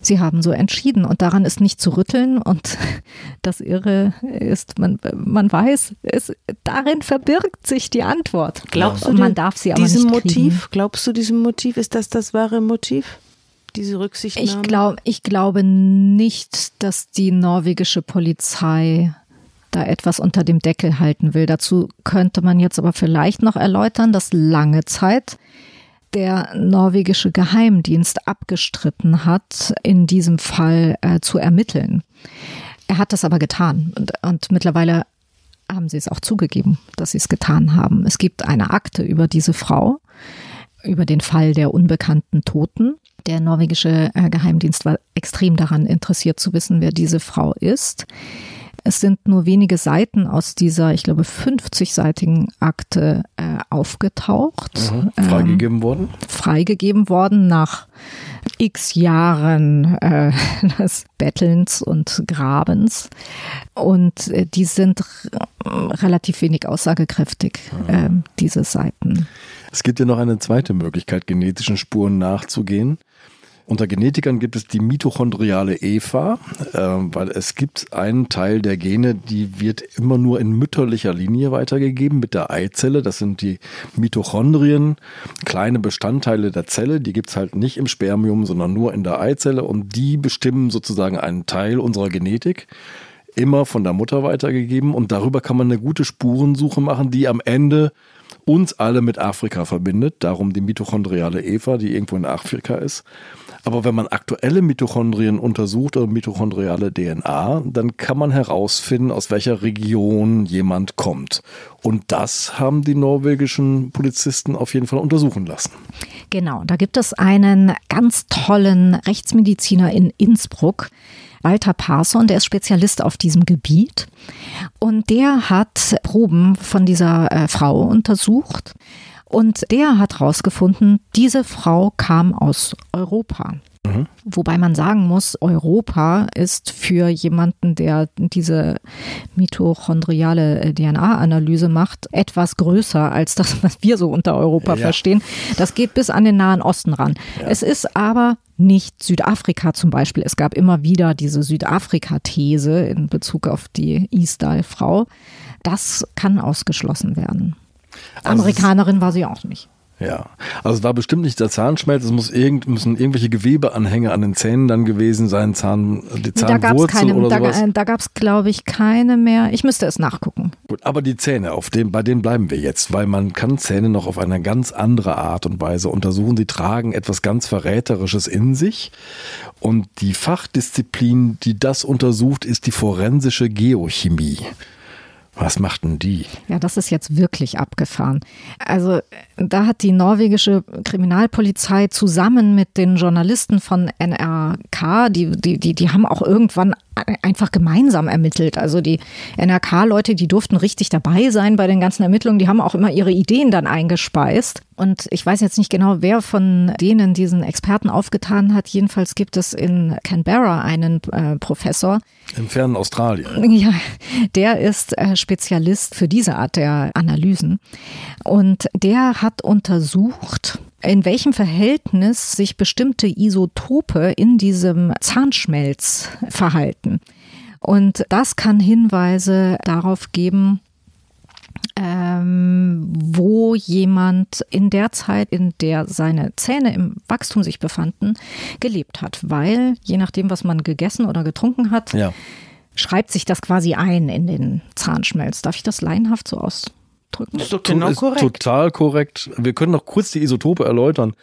Sie haben so entschieden und daran ist nicht zu rütteln. Und das Irre ist, man, man weiß, es, darin verbirgt sich die Antwort. Glaubst ja. du, man darf sie aber diesem nicht Motiv? Glaubst du, diesem Motiv ist das das wahre Motiv? diese Rücksichtnahme? Ich, glaub, ich glaube nicht, dass die norwegische Polizei da etwas unter dem Deckel halten will. Dazu könnte man jetzt aber vielleicht noch erläutern, dass lange Zeit der norwegische Geheimdienst abgestritten hat, in diesem Fall äh, zu ermitteln. Er hat das aber getan und, und mittlerweile haben sie es auch zugegeben, dass sie es getan haben. Es gibt eine Akte über diese Frau, über den Fall der unbekannten Toten. Der norwegische äh, Geheimdienst war extrem daran interessiert zu wissen, wer diese Frau ist. Es sind nur wenige Seiten aus dieser, ich glaube, 50-seitigen Akte äh, aufgetaucht. Mhm. Freigegeben ähm, worden? Freigegeben worden nach x Jahren äh, des Bettelns und Grabens. Und äh, die sind relativ wenig aussagekräftig, äh, diese Seiten. Es gibt ja noch eine zweite Möglichkeit, genetischen Spuren nachzugehen. Unter Genetikern gibt es die mitochondriale Eva, äh, weil es gibt einen Teil der Gene, die wird immer nur in mütterlicher Linie weitergegeben mit der Eizelle. Das sind die Mitochondrien, kleine Bestandteile der Zelle. Die gibt's halt nicht im Spermium, sondern nur in der Eizelle und die bestimmen sozusagen einen Teil unserer Genetik immer von der Mutter weitergegeben und darüber kann man eine gute Spurensuche machen, die am Ende uns alle mit Afrika verbindet. Darum die mitochondriale Eva, die irgendwo in Afrika ist. Aber wenn man aktuelle Mitochondrien untersucht oder mitochondriale DNA, dann kann man herausfinden, aus welcher Region jemand kommt. Und das haben die norwegischen Polizisten auf jeden Fall untersuchen lassen. Genau, da gibt es einen ganz tollen Rechtsmediziner in Innsbruck, Walter Parson, der ist Spezialist auf diesem Gebiet. Und der hat Proben von dieser äh, Frau untersucht und der hat herausgefunden, diese Frau kam aus Europa. Mhm. Wobei man sagen muss, Europa ist für jemanden, der diese mitochondriale äh, DNA-Analyse macht, etwas größer als das, was wir so unter Europa ja. verstehen. Das geht bis an den Nahen Osten ran. Ja. Es ist aber nicht Südafrika zum Beispiel. Es gab immer wieder diese Südafrika-These in Bezug auf die Isdal-Frau. Das kann ausgeschlossen werden. Also Amerikanerin war sie auch nicht. Ja, also es war bestimmt nicht der Zahnschmelz, es muss irgend, müssen irgendwelche Gewebeanhänge an den Zähnen dann gewesen sein, Zahn, die Zahnwurzel oder da, sowas. Da gab es, glaube ich, keine mehr. Ich müsste es nachgucken. Gut, aber die Zähne, auf dem, bei denen bleiben wir jetzt, weil man kann Zähne noch auf eine ganz andere Art und Weise untersuchen. Die tragen etwas ganz Verräterisches in sich. Und die Fachdisziplin, die das untersucht, ist die forensische Geochemie. Was macht denn die? Ja, das ist jetzt wirklich abgefahren. Also da hat die norwegische Kriminalpolizei zusammen mit den Journalisten von NRK, die, die, die, die haben auch irgendwann einfach gemeinsam ermittelt. Also die NRK-Leute, die durften richtig dabei sein bei den ganzen Ermittlungen, die haben auch immer ihre Ideen dann eingespeist. Und ich weiß jetzt nicht genau, wer von denen diesen Experten aufgetan hat. Jedenfalls gibt es in Canberra einen äh, Professor. Im fernen Australien. Ja, der ist äh, Spezialist für diese Art der Analysen. Und der hat untersucht, in welchem Verhältnis sich bestimmte Isotope in diesem Zahnschmelz verhalten. Und das kann Hinweise darauf geben, ähm, wo jemand in der Zeit, in der seine Zähne im Wachstum sich befanden, gelebt hat. Weil je nachdem, was man gegessen oder getrunken hat, ja. schreibt sich das quasi ein in den Zahnschmelz. Darf ich das laienhaft so aus? Drücken. Ist doch genau ist korrekt. Total korrekt. Wir können noch kurz die Isotope erläutern.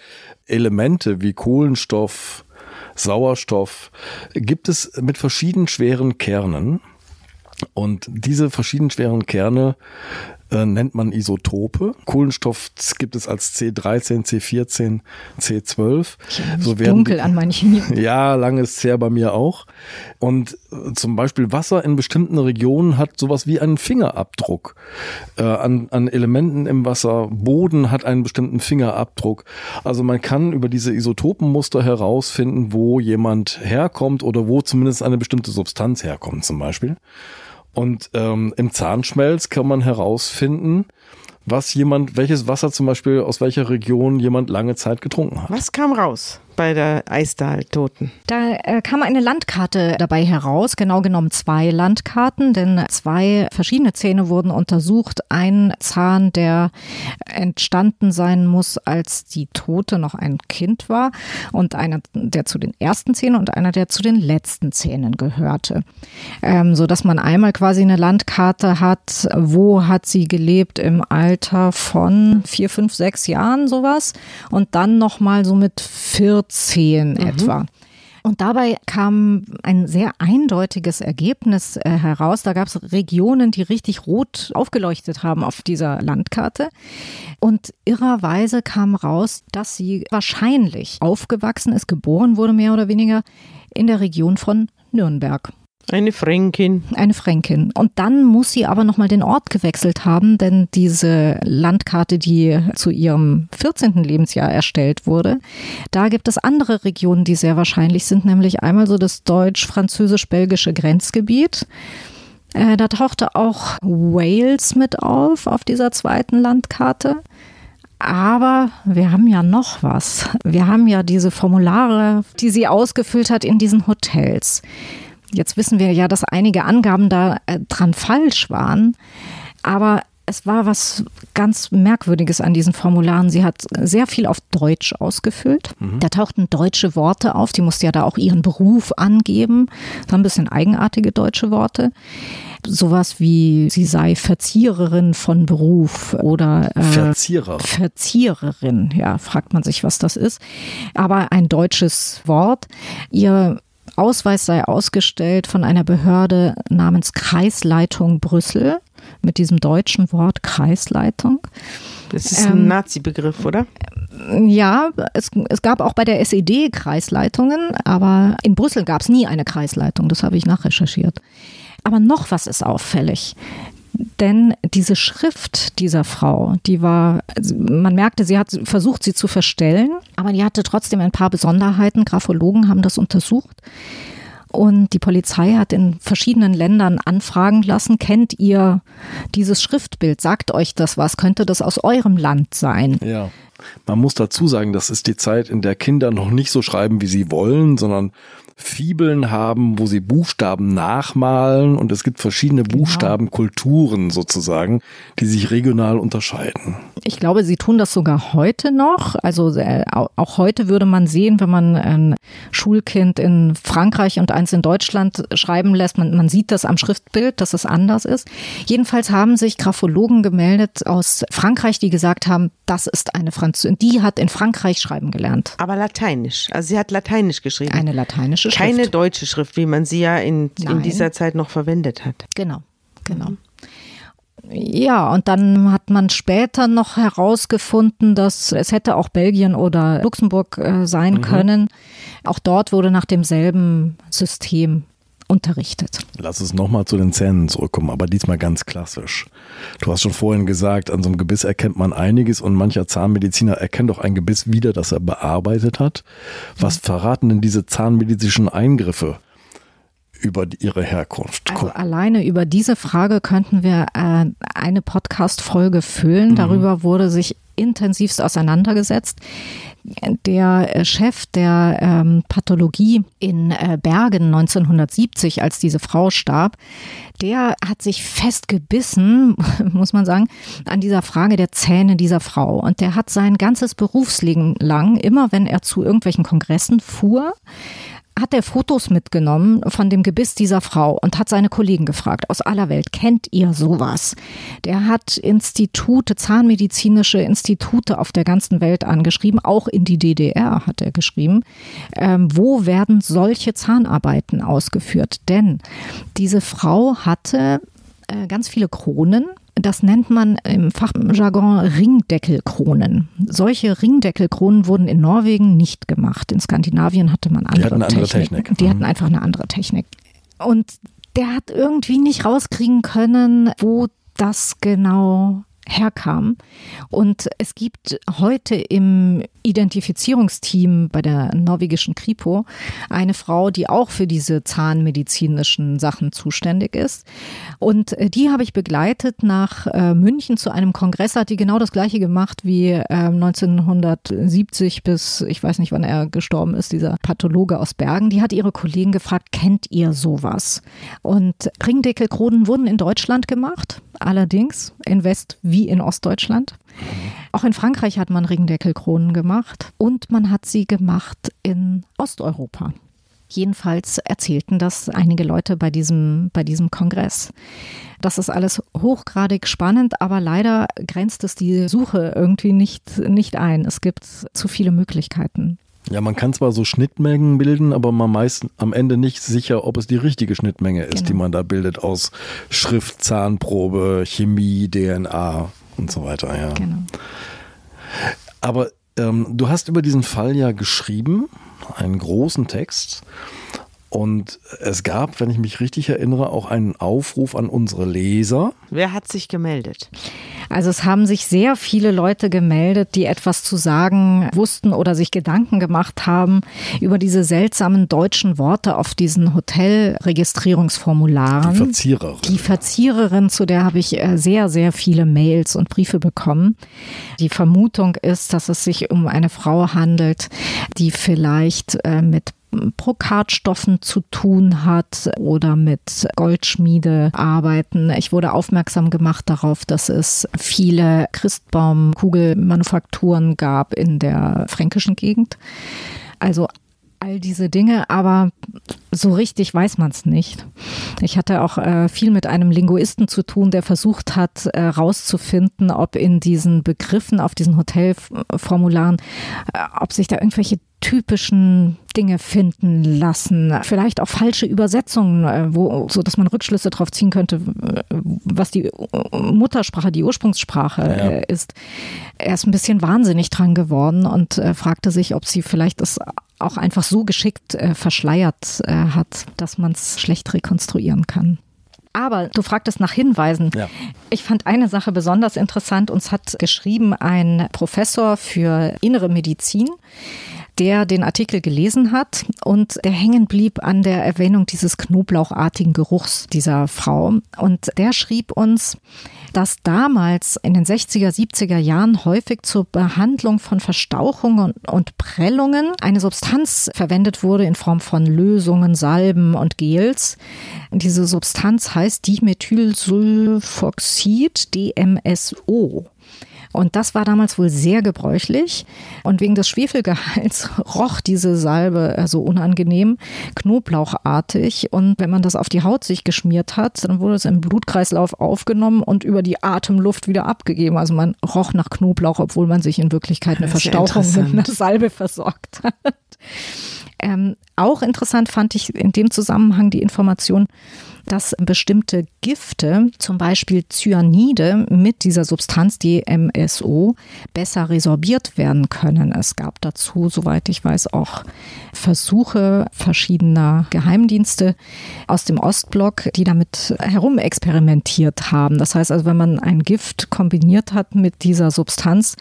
Elemente wie Kohlenstoff, Sauerstoff gibt es mit verschieden schweren Kernen. Und diese verschieden schweren Kerne äh, nennt man Isotope. Kohlenstoff gibt es als C13, C14, C12. So werden dunkel die, an manchen. Ja, lange ist es her bei mir auch. Und äh, zum Beispiel Wasser in bestimmten Regionen hat sowas wie einen Fingerabdruck. Äh, an, an Elementen im Wasser, Boden hat einen bestimmten Fingerabdruck. Also man kann über diese Isotopenmuster herausfinden, wo jemand herkommt oder wo zumindest eine bestimmte Substanz herkommt zum Beispiel. Und ähm, im Zahnschmelz kann man herausfinden, was jemand, welches Wasser zum Beispiel aus welcher Region jemand lange Zeit getrunken hat. Was kam raus? Bei der Eistal-Toten? Da äh, kam eine Landkarte dabei heraus, genau genommen zwei Landkarten, denn zwei verschiedene Zähne wurden untersucht. Ein Zahn, der entstanden sein muss, als die Tote noch ein Kind war und einer, der zu den ersten Zähnen und einer, der zu den letzten Zähnen gehörte. Ähm, so dass man einmal quasi eine Landkarte hat, wo hat sie gelebt im Alter von vier, fünf, sechs Jahren sowas und dann nochmal so mit 14 mhm. etwa. Und dabei kam ein sehr eindeutiges Ergebnis äh, heraus. Da gab es Regionen, die richtig rot aufgeleuchtet haben auf dieser Landkarte. Und irrerweise kam raus, dass sie wahrscheinlich aufgewachsen ist, geboren wurde mehr oder weniger in der Region von Nürnberg. Eine Fränkin. Eine Fränkin. Und dann muss sie aber nochmal den Ort gewechselt haben, denn diese Landkarte, die zu ihrem 14. Lebensjahr erstellt wurde, da gibt es andere Regionen, die sehr wahrscheinlich sind, nämlich einmal so das deutsch-französisch-belgische Grenzgebiet. Äh, da tauchte auch Wales mit auf, auf dieser zweiten Landkarte. Aber wir haben ja noch was. Wir haben ja diese Formulare, die sie ausgefüllt hat in diesen Hotels. Jetzt wissen wir ja, dass einige Angaben da äh, dran falsch waren, aber es war was ganz Merkwürdiges an diesen Formularen. Sie hat sehr viel auf Deutsch ausgefüllt. Mhm. Da tauchten deutsche Worte auf. Die musste ja da auch ihren Beruf angeben. Das waren ein bisschen eigenartige deutsche Worte. Sowas wie, sie sei Verziererin von Beruf oder äh, Verzierer. Verziererin, ja, fragt man sich, was das ist. Aber ein deutsches Wort. Ihr Ausweis sei ausgestellt von einer Behörde namens Kreisleitung Brüssel mit diesem deutschen Wort Kreisleitung. Das ist ein ähm, Nazi-Begriff, oder? Ja, es, es gab auch bei der SED Kreisleitungen, aber in Brüssel gab es nie eine Kreisleitung, das habe ich nachrecherchiert. Aber noch was ist auffällig. Denn diese Schrift dieser Frau, die war, man merkte, sie hat versucht, sie zu verstellen, aber die hatte trotzdem ein paar Besonderheiten. Graphologen haben das untersucht. Und die Polizei hat in verschiedenen Ländern anfragen lassen, kennt ihr dieses Schriftbild? Sagt euch das was? Könnte das aus eurem Land sein? Ja. Man muss dazu sagen, das ist die Zeit, in der Kinder noch nicht so schreiben, wie sie wollen, sondern Fibeln haben, wo sie Buchstaben nachmalen und es gibt verschiedene genau. Buchstabenkulturen sozusagen, die sich regional unterscheiden. Ich glaube, sie tun das sogar heute noch. Also äh, auch heute würde man sehen, wenn man ein Schulkind in Frankreich und eins in Deutschland schreiben lässt, man, man sieht das am Schriftbild, dass es anders ist. Jedenfalls haben sich Graphologen gemeldet aus Frankreich, die gesagt haben, das ist eine Französin, die hat in Frankreich schreiben gelernt. Aber lateinisch. Also sie hat lateinisch geschrieben. Eine lateinische Schrift. Keine deutsche Schrift, wie man sie ja in, in dieser Zeit noch verwendet hat. Genau, genau. Mhm. Ja, und dann hat man später noch herausgefunden, dass es hätte auch Belgien oder Luxemburg äh, sein mhm. können. Auch dort wurde nach demselben System unterrichtet. Lass uns nochmal zu den Zähnen zurückkommen, aber diesmal ganz klassisch. Du hast schon vorhin gesagt, an so einem Gebiss erkennt man einiges und mancher Zahnmediziner erkennt auch ein Gebiss wieder, das er bearbeitet hat. Was verraten denn diese zahnmedizinischen Eingriffe? über ihre Herkunft. Also alleine über diese Frage könnten wir äh, eine Podcast-Folge füllen. Mhm. Darüber wurde sich intensivst auseinandergesetzt. Der äh, Chef der ähm, Pathologie in äh, Bergen 1970, als diese Frau starb, der hat sich festgebissen, muss man sagen, an dieser Frage der Zähne dieser Frau. Und der hat sein ganzes Berufsleben lang, immer wenn er zu irgendwelchen Kongressen fuhr, hat er Fotos mitgenommen von dem Gebiss dieser Frau und hat seine Kollegen gefragt aus aller Welt, kennt ihr sowas? Der hat Institute, zahnmedizinische Institute auf der ganzen Welt angeschrieben, auch in die DDR hat er geschrieben. Ähm, wo werden solche Zahnarbeiten ausgeführt? Denn diese Frau hatte äh, ganz viele Kronen das nennt man im Fachjargon Ringdeckelkronen. Solche Ringdeckelkronen wurden in Norwegen nicht gemacht. In Skandinavien hatte man andere, die hatten andere Technik. Technik. Die mhm. hatten einfach eine andere Technik. Und der hat irgendwie nicht rauskriegen können, wo das genau herkam. Und es gibt heute im Identifizierungsteam bei der norwegischen Kripo eine Frau, die auch für diese zahnmedizinischen Sachen zuständig ist. Und äh, die habe ich begleitet nach äh, München zu einem Kongress. Hat die genau das gleiche gemacht wie äh, 1970 bis, ich weiß nicht, wann er gestorben ist, dieser Pathologe aus Bergen. Die hat ihre Kollegen gefragt, kennt ihr sowas? Und Ringdeckelkronen wurden in Deutschland gemacht, allerdings in West- wie in Ostdeutschland. Auch in Frankreich hat man Ringdeckelkronen gemacht und man hat sie gemacht in Osteuropa. Jedenfalls erzählten das einige Leute bei diesem, bei diesem Kongress. Das ist alles hochgradig spannend, aber leider grenzt es die Suche irgendwie nicht, nicht ein. Es gibt zu viele Möglichkeiten. Ja, man kann zwar so Schnittmengen bilden, aber man meist am Ende nicht sicher, ob es die richtige Schnittmenge ist, Genau. die man da bildet aus Schrift, Zahnprobe, Chemie, DNA und so weiter. Ja. Genau. Aber ähm, du hast über diesen Fall ja geschrieben, einen großen Text. Und es gab, wenn ich mich richtig erinnere, auch einen Aufruf an unsere Leser. Wer hat sich gemeldet? Also es haben sich sehr viele Leute gemeldet, die etwas zu sagen wussten oder sich Gedanken gemacht haben über diese seltsamen deutschen Worte auf diesen Die Hotelregistrierungsformularen. Verzierer. Die Verziererin, zu der habe ich äh, sehr, sehr viele Mails und Briefe bekommen. Die Vermutung ist, dass es sich um eine Frau handelt, die vielleicht äh, mit Brokatstoffen zu tun hat oder mit Goldschmiedearbeiten. Ich wurde aufmerksam gemacht darauf, dass es viele Christbaumkugelmanufakturen gab in der fränkischen Gegend. Also all diese Dinge, aber so richtig weiß man es nicht. Ich hatte auch äh, viel mit einem Linguisten zu tun, der versucht hat, äh, ob in diesen Begriffen auf diesen Hotelformularen, äh, ob sich da irgendwelche typischen Dinge finden lassen, vielleicht auch falsche Übersetzungen, äh, wo, so dass man Rückschlüsse darauf ziehen könnte, äh, was die Muttersprache, die Ursprungssprache Ja. äh, ist. Er ist ein bisschen wahnsinnig dran geworden und fragte sich, ob sie vielleicht das auch einfach so geschickt verschleiert hat, dass man es schlecht rekonstruieren kann. Aber du fragtest nach Hinweisen. Ja. Ich fand eine Sache besonders interessant. Uns hat geschrieben ein Professor für innere Medizin, der den Artikel gelesen hat und der hängen blieb an der Erwähnung dieses knoblauchartigen Geruchs dieser Frau. Und der schrieb uns, dass damals in den 60er, 70er Jahren häufig zur Behandlung von Verstauchungen und, Prellungen eine Substanz verwendet wurde in Form von Lösungen, Salben und Gels. Diese Substanz heißt Dimethylsulfoxid, DMSO. Und das war damals wohl sehr gebräuchlich. Und wegen des Schwefelgehalts roch diese Salbe äh, so unangenehm, knoblauchartig. Und wenn man das auf die Haut sich geschmiert hat, dann wurde es im Blutkreislauf aufgenommen und über die Atemluft wieder abgegeben. Also man roch nach Knoblauch, obwohl man sich in Wirklichkeit eine ja Verstauchung mit einer. Salbe versorgt hat. Ähm, auch interessant fand ich in dem Zusammenhang die Information, dass bestimmte Gifte, zum Beispiel Cyanide mit dieser Substanz DMSO, besser resorbiert werden können. Es gab dazu, soweit ich weiß, auch Versuche verschiedener Geheimdienste aus dem Ostblock, die damit herumexperimentiert haben. Das heißt also, wenn man ein Gift kombiniert hat mit dieser Substanz,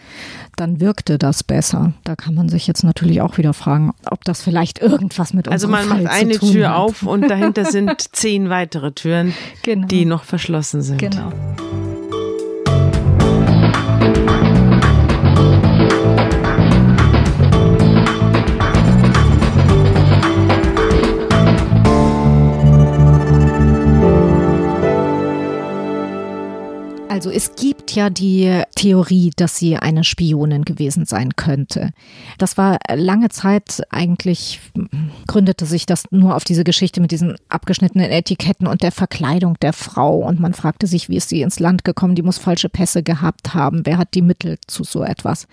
dann wirkte das besser. Da kann man sich jetzt natürlich auch wieder fragen, ob das vielleicht irgendwas mit Also unserem man macht Fall zu eine Tür hat. auf und dahinter sind zehn weitere Türen, Genau. die noch verschlossen sind. Genau. Also es gibt ja die Theorie, dass sie eine Spionin gewesen sein könnte. Das war lange Zeit eigentlich, gründete sich das nur auf diese Geschichte mit diesen abgeschnittenen Etiketten und der Verkleidung der Frau. Und man fragte sich, wie ist sie ins Land gekommen? Die muss falsche Pässe gehabt haben. Wer hat die Mittel zu so etwas?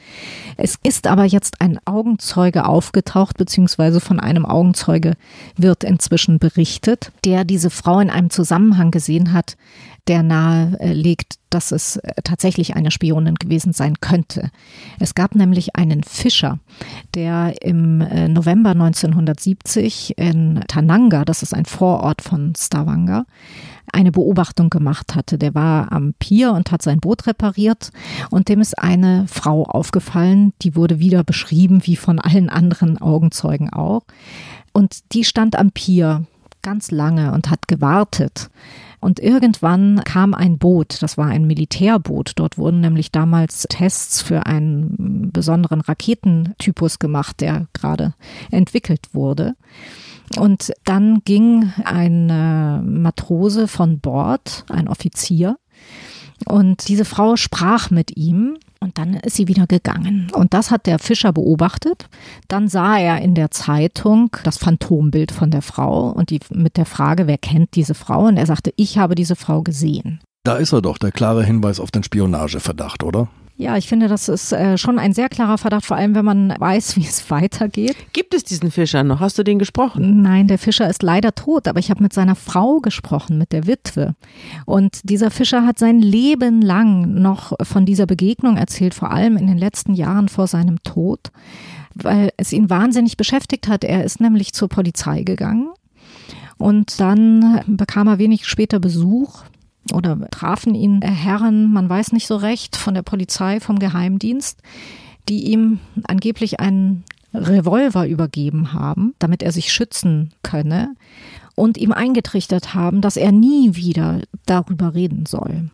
Es ist aber jetzt ein Augenzeuge aufgetaucht, beziehungsweise von einem Augenzeuge wird inzwischen berichtet, der diese Frau in einem Zusammenhang gesehen hat, der nahe legt, dass es äh, tatsächlich eine Spionin gewesen sein könnte. Es gab nämlich einen Fischer, der im äh, November 1970 in Tananga, das ist ein Vorort von Stavanger, eine Beobachtung gemacht hatte. Der war am Pier und hat sein Boot repariert und dem ist eine Frau aufgefallen, die wurde wieder beschrieben, wie von allen anderen Augenzeugen auch. Und die stand am Pier ganz lange und hat gewartet. Und irgendwann kam ein Boot, das war ein Militärboot. Dort wurden nämlich damals Tests für einen besonderen Raketentypus gemacht, der gerade entwickelt wurde. Und dann ging ein Matrose von Bord, ein Offizier, und diese Frau sprach mit ihm und dann ist sie wieder gegangen. Und das hat der Fischer beobachtet. Dann sah er in der Zeitung das Phantombild von der Frau und die mit der Frage, wer kennt diese Frau? Und er sagte, ich habe diese Frau gesehen. Da ist er doch, der klare Hinweis auf den Spionageverdacht, oder? Ja, ich finde, das ist äh, schon ein sehr klarer Verdacht, vor allem wenn man weiß, wie es weitergeht. Gibt es diesen Fischer noch? Hast du den gesprochen? Nein, der Fischer ist leider tot, aber ich habe mit seiner Frau gesprochen, mit der Witwe. Und dieser Fischer hat sein Leben lang noch von dieser Begegnung erzählt, vor allem in den letzten Jahren vor seinem Tod, weil es ihn wahnsinnig beschäftigt hat. Er ist nämlich zur Polizei gegangen und dann bekam er wenig später Besuch oder trafen ihn Herren, man weiß nicht so recht, von der Polizei, vom Geheimdienst, die ihm angeblich einen Revolver übergeben haben, damit er sich schützen könne und ihm eingetrichtert haben, dass er nie wieder darüber reden soll.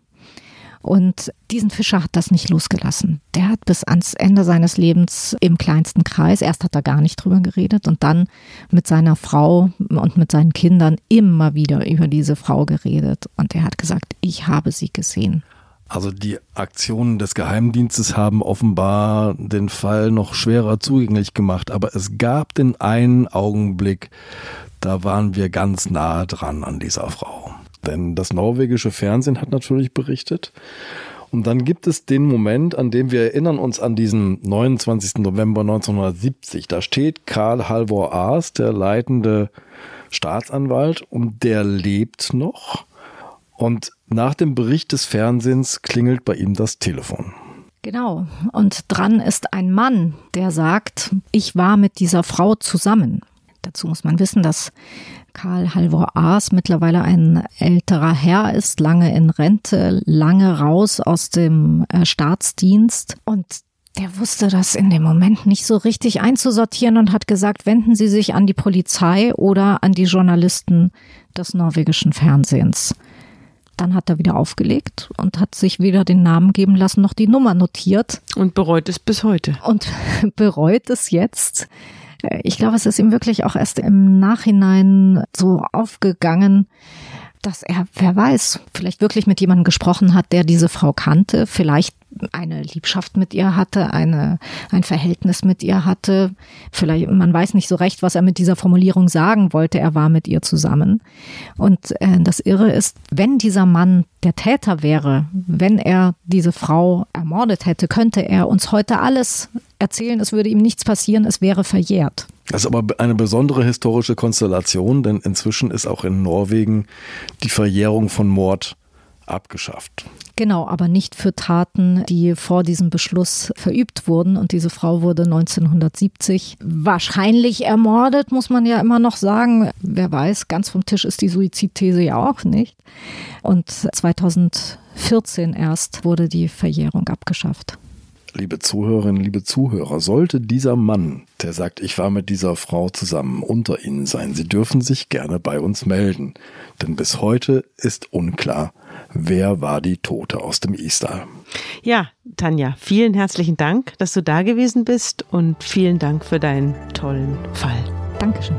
Und diesen Fischer hat das nicht losgelassen. Der hat bis ans Ende seines Lebens im kleinsten Kreis, erst hat er gar nicht drüber geredet und dann mit seiner Frau und mit seinen Kindern immer wieder über diese Frau geredet. Und er hat gesagt, ich habe sie gesehen. Also die Aktionen des Geheimdienstes haben offenbar den Fall noch schwerer zugänglich gemacht, aber es gab den einen Augenblick, da waren wir ganz nahe dran an dieser Frau. Denn das norwegische Fernsehen hat natürlich berichtet. Und dann gibt es den Moment, an dem wir erinnern uns an diesen 29. November 1970. Da steht Karl Halvor Aas, der leitende Staatsanwalt, und der lebt noch. Und nach dem Bericht des Fernsehens klingelt bei ihm das Telefon. Genau. Und dran ist ein Mann, der sagt, ich war mit dieser Frau zusammen. Dazu muss man wissen, dass Karl Halvor Aas mittlerweile ein älterer Herr ist, lange in Rente, lange raus aus dem äh, Staatsdienst und der wusste das in dem Moment nicht so richtig einzusortieren und hat gesagt, wenden Sie sich an die Polizei oder an die Journalisten des norwegischen Fernsehens. Dann hat er wieder aufgelegt und hat sich weder den Namen geben lassen noch die Nummer notiert. Und bereut es bis heute. Und bereut es jetzt. Ich glaube, es ist ihm wirklich auch erst im Nachhinein so aufgegangen, dass er, wer weiß, vielleicht wirklich mit jemandem gesprochen hat, der diese Frau kannte, vielleicht eine Liebschaft mit ihr hatte, eine, ein Verhältnis mit ihr hatte. Vielleicht, man weiß nicht so recht, was er mit dieser Formulierung sagen wollte. Er war mit ihr zusammen. Und äh, das Irre ist, wenn dieser Mann der Täter wäre, wenn er diese Frau ermordet hätte, könnte er uns heute alles erzählen. Es würde ihm nichts passieren. Es wäre verjährt. Das ist aber eine besondere historische Konstellation, denn inzwischen ist auch in Norwegen die Verjährung von Mord abgeschafft. Genau, aber nicht für Taten, die vor diesem Beschluss verübt wurden. Und diese Frau wurde 1970 wahrscheinlich ermordet, muss man ja immer noch sagen. Wer weiß, ganz vom Tisch ist die Suizidthese ja auch nicht. Und 2014 erst wurde die Verjährung abgeschafft liebe Zuhörerinnen, liebe Zuhörer, sollte dieser Mann, der sagt, ich war mit dieser Frau zusammen, unter Ihnen sein, Sie dürfen sich gerne bei uns melden. Denn bis heute ist unklar, wer war die Tote aus dem Istal. Ja, Tanja, vielen herzlichen Dank, dass du da gewesen bist und vielen Dank für deinen tollen Fall. Dankeschön.